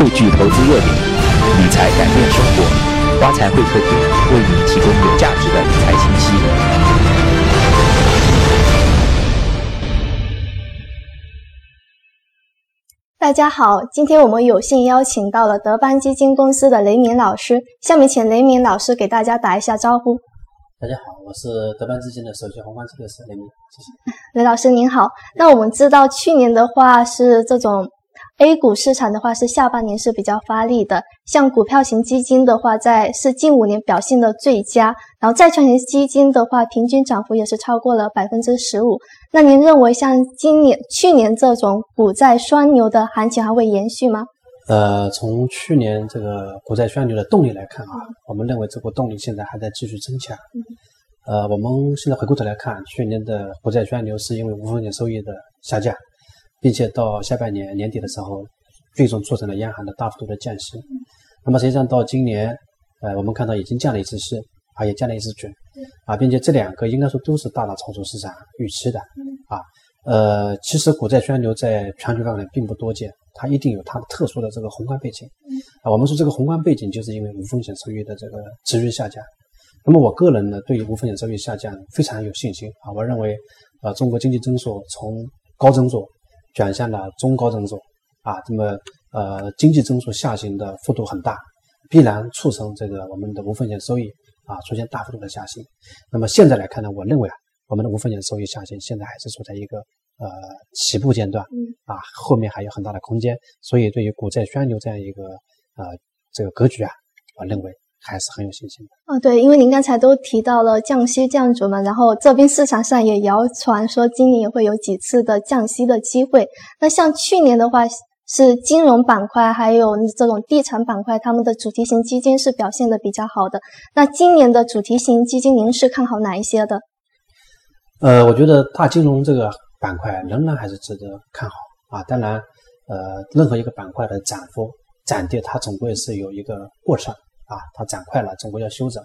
汇聚投资热点，理财改变生活，发财会客厅为你提供有价值的理财信息。大家好，今天我们有幸邀请到了德邦基金公司的雷明老师，下面请雷明老师给大家打一下招呼。大家好，我是德邦基金的首席宏观策略师雷明，谢谢。雷老师您好，那我们知道去年的话是这种 A 股市场的话是下半年是比较发力的，像股票型基金的话在是近五年表现的最佳，然后债券型基金的话平均涨幅也是超过了百分之十五。那您认为像今年、去年这种股债双牛的行情还会延续吗？呃，从去年这个股债双牛的动力来看啊，我们认为这股动力现在还在继续增强。呃，我们现在回过头来看，去年的股债双牛是因为无风险收益的下降，并且到下半年年底的时候，最终促成了央行的大幅度的降息。那么实际上到今年，呃，我们看到已经降了一次息，啊，也降了一次准，啊，并且这两个应该说都是大大超出市场预期的，啊，呃，其实股债双牛在全球范围内并不多见。它一定有它的特殊的这个宏观背景，啊，我们说这个宏观背景就是因为无风险收益的这个持续下降。那么我个人呢，对于无风险收益下降非常有信心啊，我认为，呃，中国经济增速从高增速转向了中高增速啊，那么呃，经济增速下行的幅度很大，必然促成这个我们的无风险收益啊出现大幅度的下行。那么现在来看呢，我认为啊，我们的无风险收益下行现在还是处在一个。呃，起步阶段，啊，后面还有很大的空间，所以对于股债双牛这样一个呃这个格局啊，我认为还是很有信心的。哦，对，因为您刚才都提到了降息降准嘛，然后这边市场上也谣传说今年也会有几次的降息的机会。那像去年的话，是金融板块还有这种地产板块，他们的主题型基金是表现的比较好的。那今年的主题型基金，您是看好哪一些的？呃，我觉得大金融这个。板块仍然还是值得看好啊！当然，呃，任何一个板块的涨幅、涨跌，它总归是有一个过程啊。它涨快了，中国要休整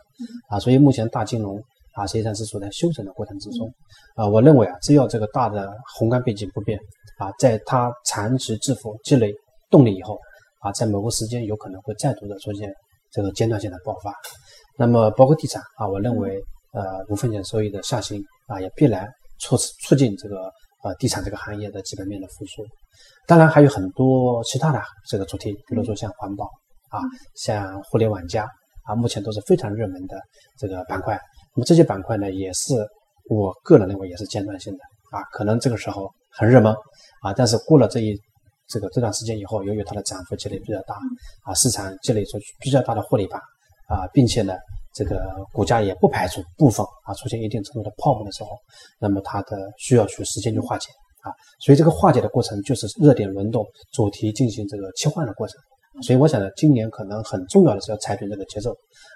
啊。所以目前大金融啊，实际上是处在休整的过程之中啊。我认为啊，只要这个大的宏观背景不变啊，在它长期致富积累动力以后啊，在某个时间有可能会再度的出现这个阶段性的爆发。那么包括地产啊，我认为呃无风险收益的下行啊，也必然促促进这个。呃，地产这个行业的基本面的复苏，当然还有很多其他的这个主题，比如说像环保啊，像互联网加啊，目前都是非常热门的这个板块。那么这些板块呢，也是我个人认为也是阶段性的啊，可能这个时候很热门啊，但是过了这一这个这段时间以后，由于它的涨幅积累比较大啊，市场积累出比较大的获利盘啊，并且呢。这个股价也不排除部分啊出现一定程度的泡沫的时候，那么它的需要去时间去化解啊，所以这个化解的过程就是热点轮动、主题进行这个切换的过程。所以我想呢，今年可能很重要的是要采取这个节奏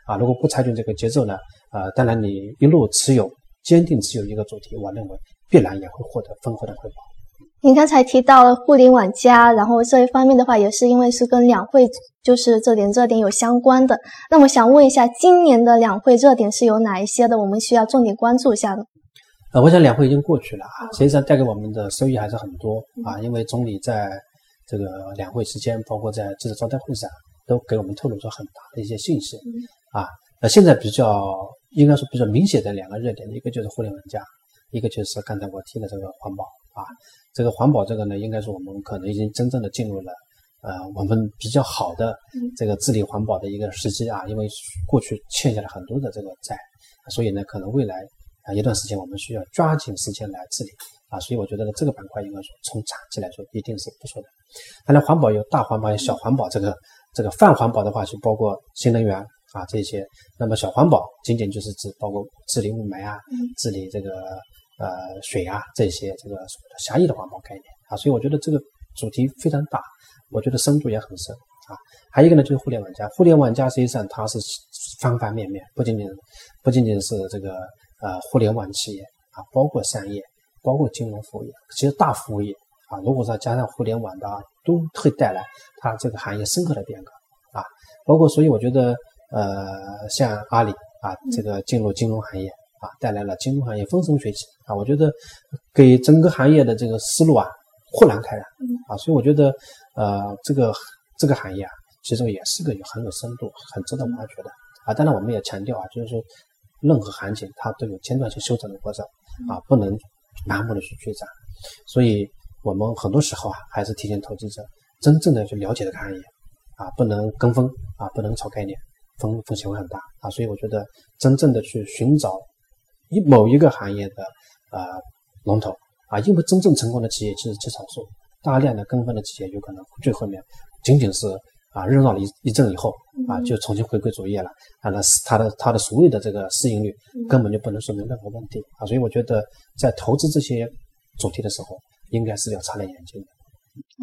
啊，如果不采取这个节奏呢，啊，当然你一路持有、坚定持有一个主题，我认为必然也会获得丰厚的回报。您刚才提到了互联网加，然后这一方面的话，也是因为是跟两会就是这点热点有相关的。那么想问一下，今年的两会热点是有哪一些的？我们需要重点关注一下的。呃，我想两会已经过去了啊，实际上带给我们的收益还是很多啊，因为总理在这个两会期间，包括在记者招待会上，都给我们透露出很大的一些信息啊。那现在比较应该说比较明显的两个热点，一个就是互联网加，一个就是刚才我提的这个环保啊。这个环保这个呢，应该说我们可能已经真正的进入了，呃，我们比较好的这个治理环保的一个时机啊。因为过去欠下了很多的这个债，所以呢，可能未来啊一段时间我们需要抓紧时间来治理啊。所以我觉得呢，这个板块应该说从长期来说一定是不错的。当然，环保有大环保有小环保，这个这个泛环保的话就包括新能源啊这些。那么小环保仅仅就是指包括治理雾霾啊，治理这个。呃，水啊，这些这个狭义的环保概念啊，所以我觉得这个主题非常大，我觉得深度也很深啊。还有一个呢，就是互联网加，互联网加实际上它是方方面面，不仅仅不仅仅是这个呃互联网企业啊，包括商业，包括金融服务业，其实大服务业啊，如果说加上互联网的，都会带来它这个行业深刻的变革啊。包括所以我觉得呃，像阿里啊，这个进入金融行业。啊，带来了金融行业风生水起啊！我觉得给整个行业的这个思路啊豁然开朗啊！所以我觉得，呃，这个这个行业啊，其实也是个有很有深度、很值得挖掘的啊。当然，我们也强调啊，就是说任何行情它都有阶段性修正的过程啊，不能盲目的去追涨。所以，我们很多时候啊，还是提醒投资者真正的去了解这个行业啊，不能跟风啊，不能炒概念，风风险会很大啊。所以，我觉得真正的去寻找一某一个行业的呃龙头啊，因为真正成功的企业其实极少数。大量的跟风的企业有可能最后面仅仅是啊热闹了一一阵以后啊就重新回归主业了啊那是它的它的所有的这个市盈率根本就不能说明任何问题啊所以我觉得在投资这些主题的时候应该是要擦亮眼睛的。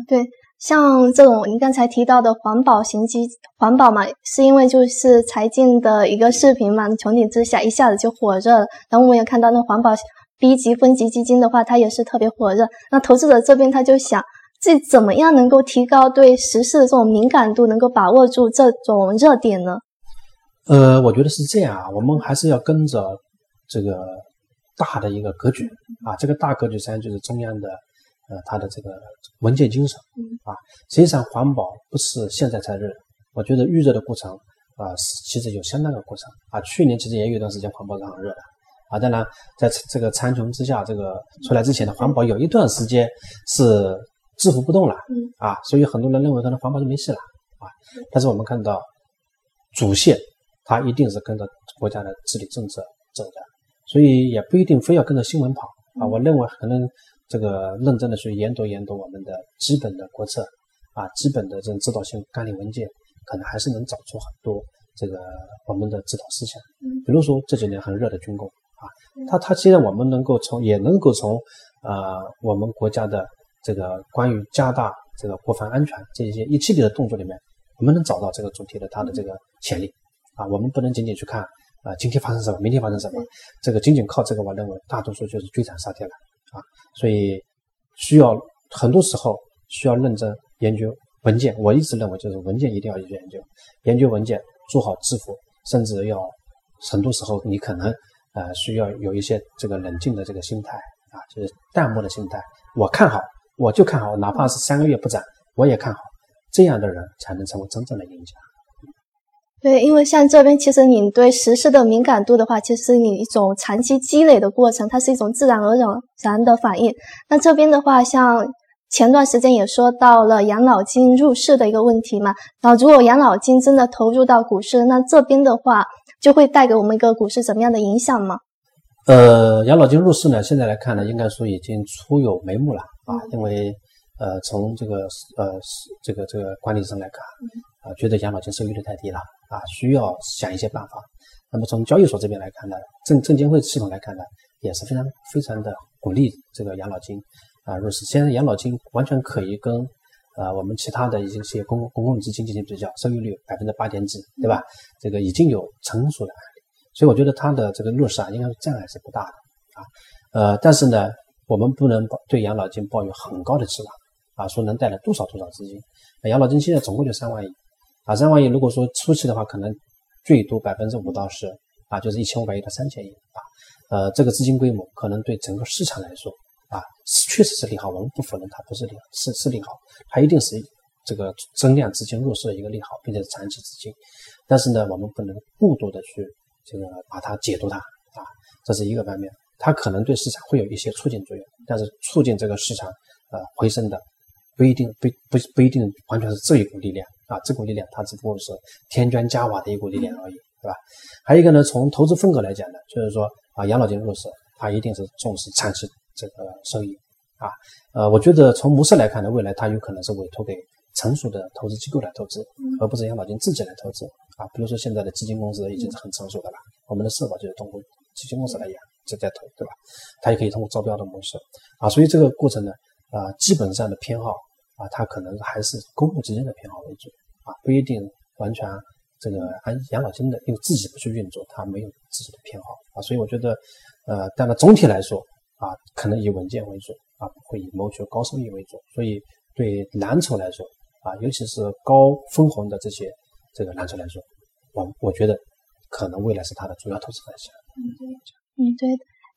对，像这种您刚才提到的环保型基环保嘛，是因为就是财经的一个视频嘛，穹顶之下一下子就火热了，然后我们也看到那环保。B 级分级基金的话，它也是特别火热。那投资者这边他就想，自己怎么样能够提高对时事的这种敏感度，能够把握住这种热点呢？呃，我觉得是这样啊，我们还是要跟着这个大的一个格局啊。这个大格局实际上就是中央的呃它的这个文件精神啊。实际上环保不是现在才热，我觉得预热的过程啊，其实有相当的过程啊。去年其实也有一段时间环保是很热的。啊，当然，在这个苍穹之下，这个出来之前的环保有一段时间是制服不动了，啊，所以很多人认为可能环保就没戏了，啊，但是我们看到主线它一定是跟着国家的治理政策走的，所以也不一定非要跟着新闻跑，啊，我认为可能这个认真的去研读研读我们的基本的国策，啊，基本的这种指导性纲领文件，可能还是能找出很多这个我们的指导思想，比如说这几年很热的军工。啊，它它既然我们能够从，也能够从，呃，我们国家的这个关于加大这个国防安全这些一系列的动作里面，我们能找到这个主题的它的这个潜力啊。我们不能仅仅去看啊，今天发生什么，明天发生什么，这个仅仅靠这个，我认为大多数就是追涨杀跌了啊。所以需要很多时候需要认真研究文件。我一直认为就是文件一定要去研究，研究文件，做好制服，甚至要很多时候你可能。呃，需要有一些这个冷静的这个心态啊，就是淡漠的心态。我看好，我就看好，哪怕是三个月不涨，我也看好。这样的人才能成为真正的赢家。对，因为像这边，其实你对时事的敏感度的话，其实你一种长期积累的过程，它是一种自然而然的反应。那这边的话，像前段时间也说到了养老金入市的一个问题嘛。然后，如果养老金真的投入到股市，那这边的话。就会带给我们一个股市怎么样的影响吗？呃，养老金入市呢，现在来看呢，应该说已经初有眉目了啊。因为呃，从这个呃这个这个管理上来看，啊，觉得养老金收益率太低了啊，需要想一些办法。那么从交易所这边来看呢，证证监会系统来看呢，也是非常非常的鼓励这个养老金啊入市。现在养老金完全可以跟。呃，我们其他的一些公公共基金进行比较，收益率百分之八点几，对吧？这个已经有成熟的案例，所以我觉得它的这个入市啊，应该是障碍是不大的啊。呃，但是呢，我们不能对养老金抱有很高的期望啊，说能带来多少多少资金。养老金现在总共就三万亿啊，三万亿，如果说初期的话，可能最多百分之五到十啊，就是一千五百亿到三千亿啊。呃，这个资金规模可能对整个市场来说。啊，确实是利好，我们不否认它不是利好，是是利好，它一定是这个增量资金入市的一个利好，并且是长期资金。但是呢，我们不能过度的去这个把它解读它啊，这是一个方面，它可能对市场会有一些促进作用，但是促进这个市场呃回升的不一定不不不一定完全是这一股力量啊，这股力量它只不过是添砖加瓦的一股力量而已，对吧？还有一个呢，从投资风格来讲呢，就是说啊，养老金入市，它一定是重视长期。这个收益啊，呃，我觉得从模式来看呢，未来它有可能是委托给成熟的投资机构来投资，而不是养老金自己来投资啊。比如说现在的基金公司已经是很成熟的了，我们的社保就是通过基金公司来养，在在投，对吧？它也可以通过招标的模式啊，所以这个过程呢，啊，基本上的偏好啊，它可能还是公募基金的偏好为主啊，不一定完全这个按养老金的，因为自己不去运作，它没有自己的偏好啊，所以我觉得，呃，但是总体来说。啊，可能以稳健为主啊，不会以谋求高收益为主。所以对蓝筹来说啊，尤其是高分红的这些这个蓝筹来说，我我觉得可能未来是它的主要投资方向。嗯对。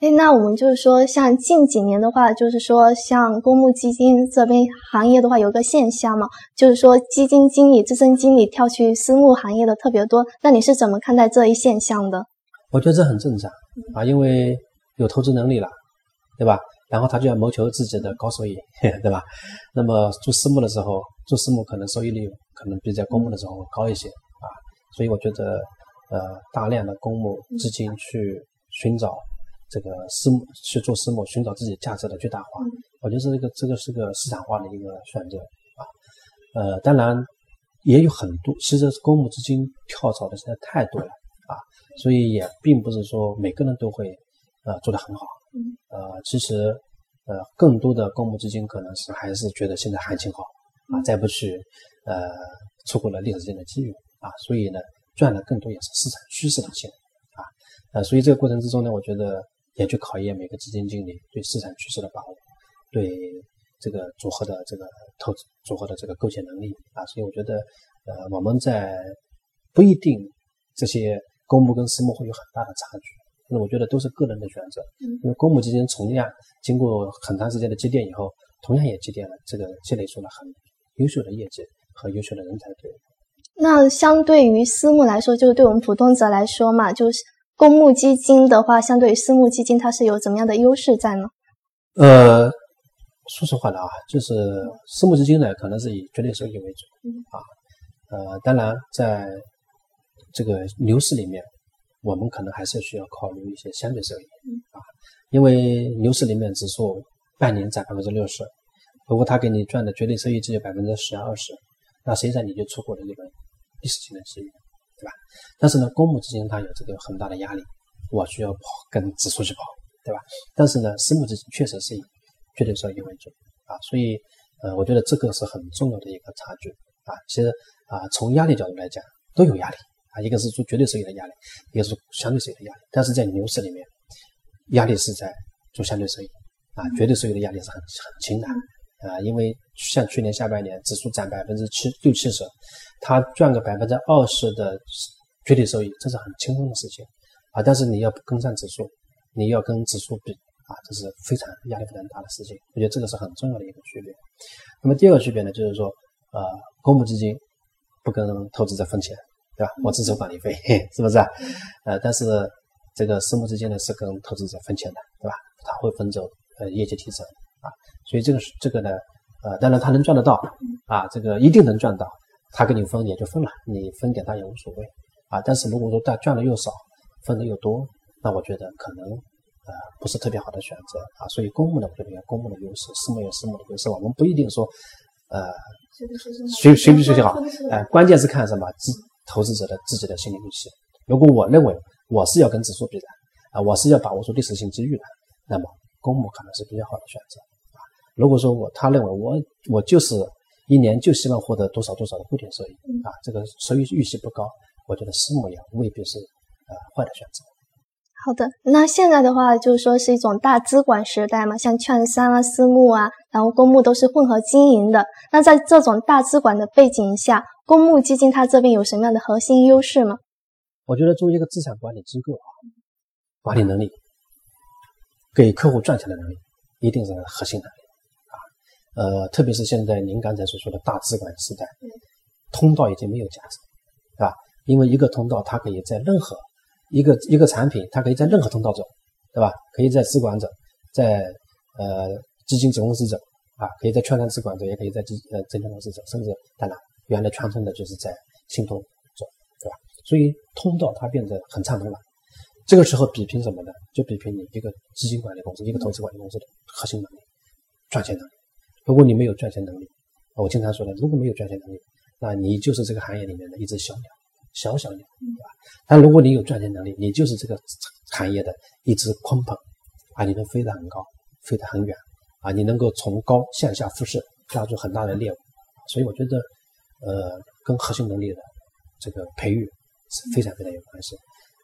哎，那我们就是说，像近几年的话，就是说，像公募基金这边行业的话，有个现象嘛，就是说基金经理、资深经理跳去私募行业的特别多。那你是怎么看待这一现象的？我觉得这很正常啊，因为有投资能力了，对吧？然后他就要谋求自己的高收益，对吧？那么做私募的时候，做私募可能收益率可能比在公募的时候高一些啊，所以我觉得，呃，大量的公募资金去寻找。这个私募去做私募，寻找自己价值的最大化，我觉得这个这个是个市场化的一个选择啊。呃，当然也有很多，其实公募基金跳槽的实在太多了啊，所以也并不是说每个人都会呃做得很好。呃，其实呃更多的公募基金可能是还是觉得现在行情好啊，再不去呃错过了历史性的机遇啊，所以呢赚的更多也是市场趋势的性啊。呃，所以这个过程之中呢，我觉得。也去考验每个基金经理对市场趋势的把握，对这个组合的这个投资组合的这个构建能力啊，所以我觉得，呃，我们在不一定这些公募跟私募会有很大的差距，那我觉得都是个人的选择。因为公募基金同样经过很长时间的积淀以后，同样也积淀了这个积累出了很优秀的业绩和优秀的人才队伍。那相对于私募来说，就是对我们普通者来说嘛，就是。公募基金的话，相对于私募基金，它是有怎么样的优势在呢？呃，说实话的啊，就是私募基金呢，可能是以绝对收益为主啊。呃，当然，在这个牛市里面，我们可能还是需要考虑一些相对收益啊，因为牛市里面指数半年涨百分之六十，如果他给你赚的绝对收益只有百分之十二十，那实际上你就错过了一轮历史性的机遇。对吧？但是呢，公募基金它有这个很大的压力，我需要跑跟指数去跑，对吧？但是呢，私募基金确实是以绝对收益为主啊，所以呃，我觉得这个是很重要的一个差距啊。其实啊，从压力角度来讲都有压力啊，一个是做绝对收益的压力，一个是相对收益的压力。但是在牛市里面，压力是在做相对收益啊，绝对收益的压力是很很轻的。啊，因为像去年下半年指数涨百分之七六七十，他赚个百分之二十的绝对收益，这是很轻松的事情啊。但是你要跟上指数，你要跟指数比啊，这是非常压力非常大的事情。我觉得这个是很重要的一个区别。那么第二个区别呢，就是说，呃，公募基金不跟投资者分钱，对吧？我只收管理费，是不是啊？呃，但是这个私募基金呢是跟投资者分钱的，对吧？他会分走呃业绩提成。啊，所以这个是这个呢，呃，当然他能赚得到啊，这个一定能赚到，他给你分也就分了，你分给他也无所谓啊。但是如果说他赚的又少，分的又多，那我觉得可能呃不是特别好的选择啊。所以公募呢，我觉得有公募的优势，私募有私募的优势，我们不一定说呃谁谁比谁好，哎，关键是看什么自投资者的自己的心理预期。如果我认为我是要跟指数比的啊，我是要把握住历史性机遇的，那么公募可能是比较好的选择啊。如果说我他认为我我就是一年就希望获得多少多少的固定收益啊，这个收益预期不高，我觉得私募也未必是呃坏的选择。好的，那现在的话就是说是一种大资管时代嘛，像券商啊、私募啊，然后公募都是混合经营的。那在这种大资管的背景下，公募基金它这边有什么样的核心优势吗？我觉得作为一个资产管理机构啊，管理能力、给客户赚钱的能力，一定是核心能力啊。呃，特别是现在您刚才所说的大资管时代，通道已经没有价值，对吧？因为一个通道，它可以在任何一个一个产品，它可以在任何通道走，对吧？可以在资管走，在呃基金子公司走，啊，可以在券商资管走，也可以在基呃证券公司走，甚至当然原来传统的就是在信托走，对吧？所以通道它变得很畅通了。这个时候比拼什么呢？就比拼你一个资金管理公司、一个投资管理公司的核心能力、赚钱能力。如果你没有赚钱能力，我经常说的，如果没有赚钱能力，那你就是这个行业里面的一只小鸟，小小鸟，对吧？但如果你有赚钱能力，你就是这个行业的一只鲲鹏，啊，你能飞得很高，飞得很远，啊，你能够从高向下辐射，抓住很大的猎物。所以我觉得，呃，跟核心能力的这个培育是非常非常有关系。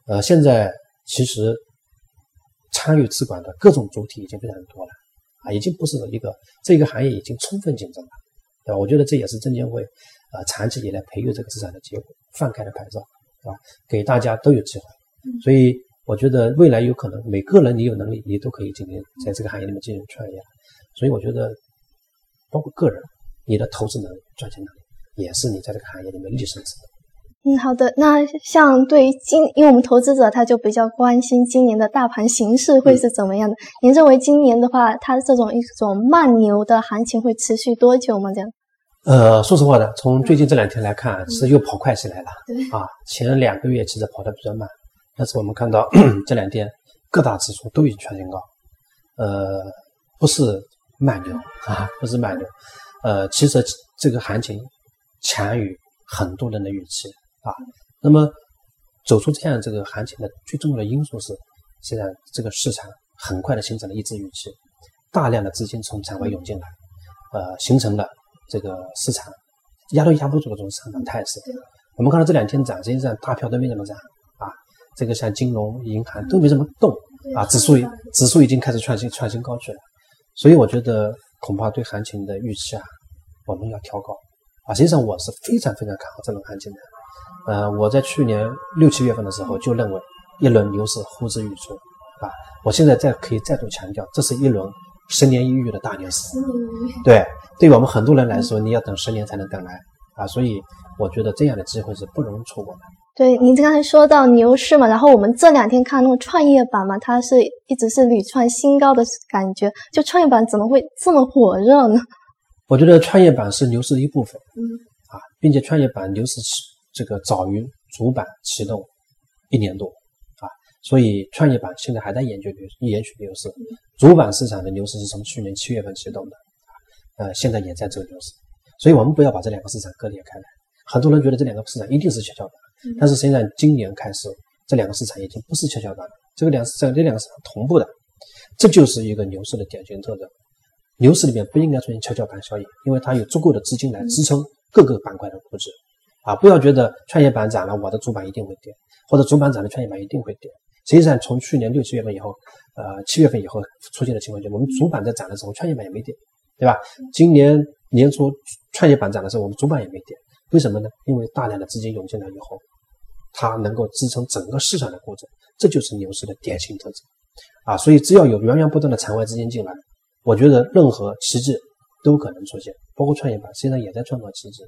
呃，现在其实参与资管的各种主体已经非常多了。啊，已经不是一个这个行业已经充分竞争了，对吧？我觉得这也是证监会啊长期以来培育这个资产的结果，放开了牌照，对吧？给大家都有机会，所以我觉得未来有可能每个人你有能力，你都可以进行在这个行业里面进行创业。所以我觉得，包括个人，你的投资能力、赚钱能力，也是你在这个行业里面立身之本。嗯，好的。那像对于今，因为我们投资者他就比较关心今年的大盘形势会是怎么样的。您认为今年的话，它这种一种慢牛的行情会持续多久吗？这样？呃，说实话呢，从最近这两天来看，是又跑快起来了。对啊，前两个月其实跑得比较慢，但是我们看到 这两天各大指数都已经创新高。呃，不是慢牛啊，不是慢牛。呃，其实这个行情强于很多人的预期。啊，那么走出这样这个行情的最重要的因素是，现在这个市场很快的形成了一致预期，大量的资金从场外涌进来，呃，形成了这个市场压都压不住的这种上涨态势。我们看到这两天涨，实际上大票都没怎么涨啊，这个像金融、银行都没怎么动啊，指数指数已经开始创新创新高去了，所以我觉得恐怕对行情的预期啊，我们要调高啊。实际上我是非常非常看好这种行情的。呃，我在去年六七月份的时候就认为一轮牛市呼之欲出，啊，我现在再可以再度强调，这是一轮十年一遇的大牛市。对，对于我们很多人来说，你要等十年才能等来啊，所以我觉得这样的机会是不容错过的。对，您刚才说到牛市嘛，然后我们这两天看那个创业板嘛，它是一直是屡创新高的感觉，就创业板怎么会这么火热呢？我觉得创业板是牛市的一部分，嗯，啊，并且创业板牛市这个早于主板启动一年多啊，所以创业板现在还在研究牛延续牛市。主板市场的牛市是从去年七月份启动的，呃，现在也在走牛市。所以我们不要把这两个市场割裂开来。很多人觉得这两个市场一定是跷跷板，但是实际上今年开始，这两个市场已经不是跷跷板了。这个两这这两个市场同步的，这就是一个牛市的典型特征。牛市里面不应该出现跷跷板效应，因为它有足够的资金来支撑各个板块的估值。啊，不要觉得创业板涨了，我的主板一定会跌，或者主板涨了，创业板一定会跌。实际上，从去年六七月份以后，呃，七月份以后出现的情况，就是我们主板在涨的时候，创业板也没跌，对吧？今年年初创业板涨的时候，我们主板也没跌，为什么呢？因为大量的资金涌进来以后，它能够支撑整个市场的估值，这就是牛市的典型特征。啊，所以只要有源源不断的场外资金进来，我觉得任何奇迹都可能出现，包括创业板实际上也在创造奇迹。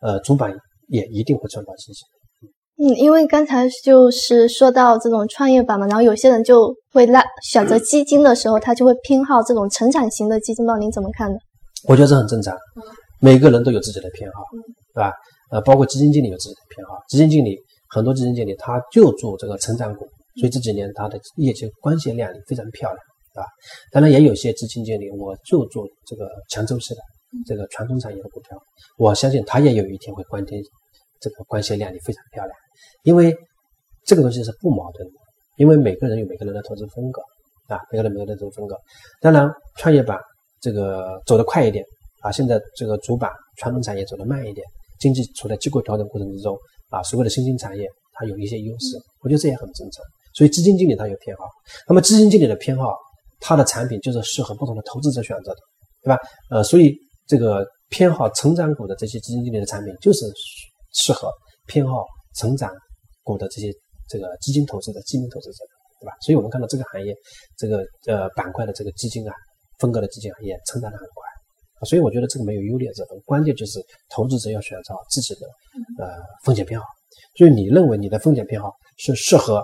呃，主板也一定会创造奇迹。嗯，因为刚才就是说到这种创业板嘛，然后有些人就会拉选择基金的时候，他就会偏好这种成长型的基金，道您怎么看呢？我觉得这很正常，每个人都有自己的偏好，对吧？呃，包括基金经理有自己的偏好，基金经理很多基金经理他就做这个成长股，所以这几年他的业绩光鲜亮丽，非常漂亮，对吧？当然也有些基金经理我就做这个强周期的。这个传统产业的股票，我相信它也有一天会光天，这个光鲜亮丽，非常漂亮。因为这个东西是不矛盾的，因为每个人有每个人的投资风格啊，每个人每个人的投资风格。当然，创业板这个走得快一点啊，现在这个主板传统产业走得慢一点，经济处在结构调整过程之中啊，所谓的新兴产业它有一些优势，我觉得这也很正常。所以基金经理他有偏好，那么基金经理的偏好，他的产品就是适合不同的投资者选择的，对吧？呃，所以。这个偏好成长股的这些基金经理的产品，就是适合偏好成长股的这些这个基金投资的基金投资者，对吧？所以我们看到这个行业这个呃板块的这个基金啊，风格的基金啊，也成长的很快。所以我觉得这个没有优劣之分，关键就是投资者要选择自己的呃风险偏好。所以你认为你的风险偏好是适合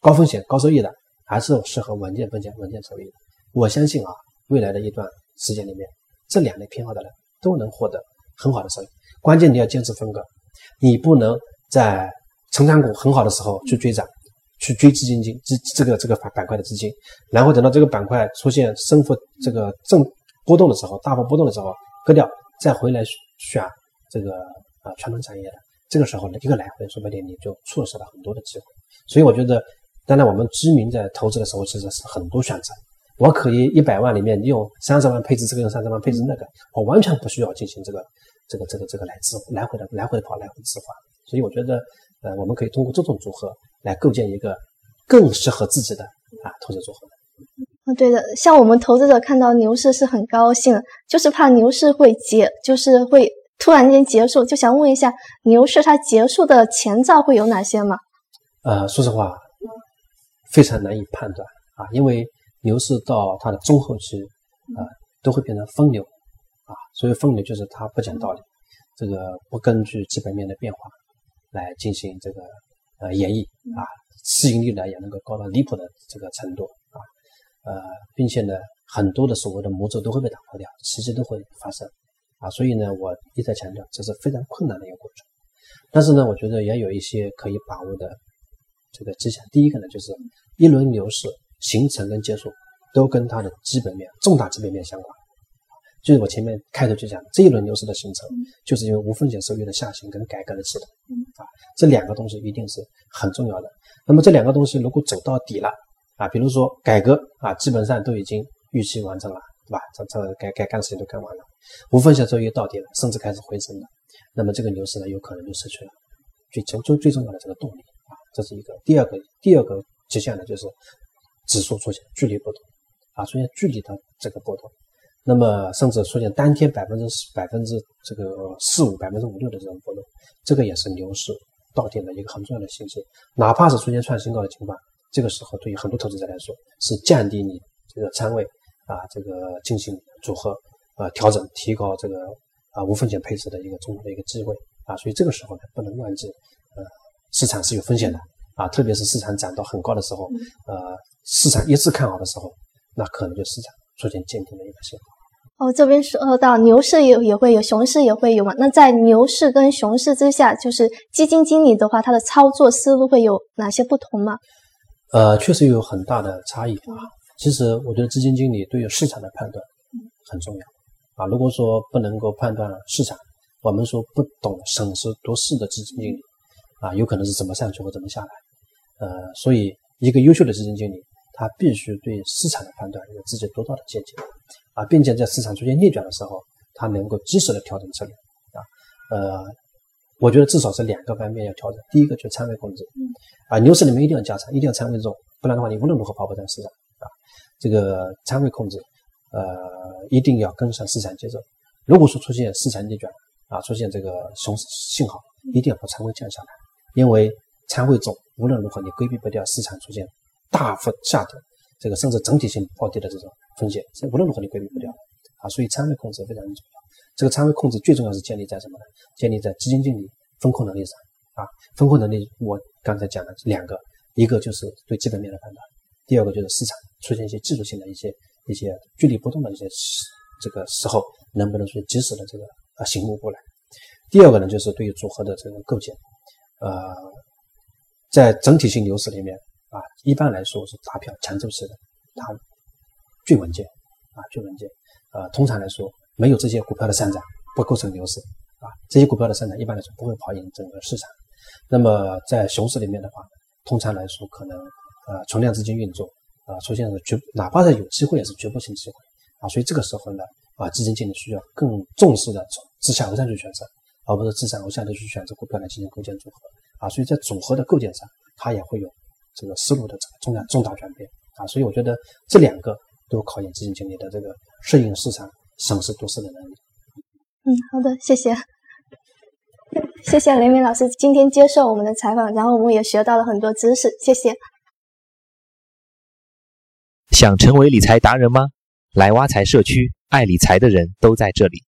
高风险高收益的，还是适合稳健风险稳健收益的？我相信啊，未来的一段时间里面。这两类偏好的人都能获得很好的收益，关键你要坚持风格，你不能在成长股很好的时候去追涨，去追基金金这这个这个板板块的资金，然后等到这个板块出现升幅这个正波动的时候，大幅波动的时候割掉，再回来选这个啊传统产业的，这个时候呢一个来回，说不定你就错失了很多的机会。所以我觉得，当然我们知名在投资的时候其实是很多选择。我可以一百万里面用三十万配置这个，用三十万配置那个，我完全不需要进行这个这个这个这个来置来回的来回的跑来回置换。所以我觉得，呃，我们可以通过这种组合来构建一个更适合自己的啊投资组合。啊，对的，像我们投资者看到牛市是很高兴，就是怕牛市会结，就是会突然间结束，就想问一下，牛市它结束的前兆会有哪些吗？呃，说实话，非常难以判断啊，因为牛市到它的中后期啊，都会变成疯牛啊。所以疯牛就是它不讲道理，这个不根据基本面的变化来进行这个呃演绎啊，市盈率呢也能够高到离谱的这个程度啊，呃，并且呢，很多的所谓的魔咒都会被打破掉，奇迹都会发生啊。所以呢，我一再强调，这是非常困难的一个过程。但是呢，我觉得也有一些可以把握的这个迹象。第一个呢，就是一轮牛市形成跟结束都跟它的基本面、重大基本面相关。就是我前面开头就讲，这一轮牛市的形成，就是因为无风险收益的下行跟改革的启动啊，这两个东西一定是很重要的。那么这两个东西如果走到底了啊，比如说改革啊，基本上都已经预期完成了，对吧？这这该该干的事情都干完了，无风险收益到底了，甚至开始回升了。那么这个牛市呢，有可能就失去了最最最最重要的这个动力啊，这是一个。第二个第二个迹象呢，就是指数出现剧烈波动啊，出现剧烈的这个波动，那么甚至出现当天百分之百分之这个四五、百分之五六的这种波动，这个也是牛市到顶的一个很重要的信息。哪怕是出现创新高的情况，这个时候对于很多投资者来说，是降低你这个仓位啊，这个进行组合啊调整，提高这个。啊，无风险配置的一个重要的一个机会啊，所以这个时候呢，不能忘记，呃，市场是有风险的啊，特别是市场涨到很高的时候，呃，市场一致看好的时候，那可能就市场出现见顶的一个信号。哦，这边说到牛市也也会有，熊市也会有嘛？那在牛市跟熊市之下，就是基金经理的话，他的操作思路会有哪些不同吗？呃，确实有很大的差异啊。其实我觉得基金经理对于市场的判断很重要。啊，如果说不能够判断市场，我们说不懂审时度势的基金经理，啊，有可能是怎么上去或怎么下来，呃，所以一个优秀的基金经理，他必须对市场的判断有自己独到的见解，啊，并且在市场出现逆转的时候，他能够及时的调整策略，啊，呃，我觉得至少是两个方面要调整，第一个就是仓位控制，啊，牛市里面一定要加仓，一定要仓位重，不然的话你无论如何跑不上市场，啊，这个仓位控制。呃，一定要跟上市场节奏。如果说出现市场逆转啊，出现这个熊市信号，一定要把仓位降下来，因为仓位重，无论如何你规避不掉市场出现大幅下跌，这个甚至整体性暴跌的这种风险，是无论如何你规避不掉啊。所以仓位控制非常的重要。这个仓位控制最重要是建立在什么呢？建立在基金经理风控能力上啊。风控能力我刚才讲了两个，一个就是对基本面的判断，第二个就是市场出现一些技术性的一些。一些剧烈波动的一些这个时候，能不能去及时的这个啊醒悟过来？第二个呢，就是对于组合的这个构建，呃，在整体性牛市里面啊，一般来说是大票强周期的，它最稳健啊，最稳健。呃，通常来说，没有这些股票的上涨不构成牛市啊，这些股票的上涨一般来说不会跑赢整个市场。那么在熊市里面的话，通常来说可能呃存量资金运作。啊，出现了局，哪怕是有机会，也是局部性机会啊，所以这个时候呢，啊，基金经理需要更重视的从自下而上去选择，而不是自上而下的去选择股票来进行构建组合啊，所以在组合的构建上，它也会有这个思路的这个重大重大转变啊，所以我觉得这两个都考验基金经理的这个适应市场、审时度势的能力。嗯，好的，谢谢，谢谢雷鸣老师今天接受我们的采访，然后我们也学到了很多知识，谢谢。想成为理财达人吗？来挖财社区，爱理财的人都在这里。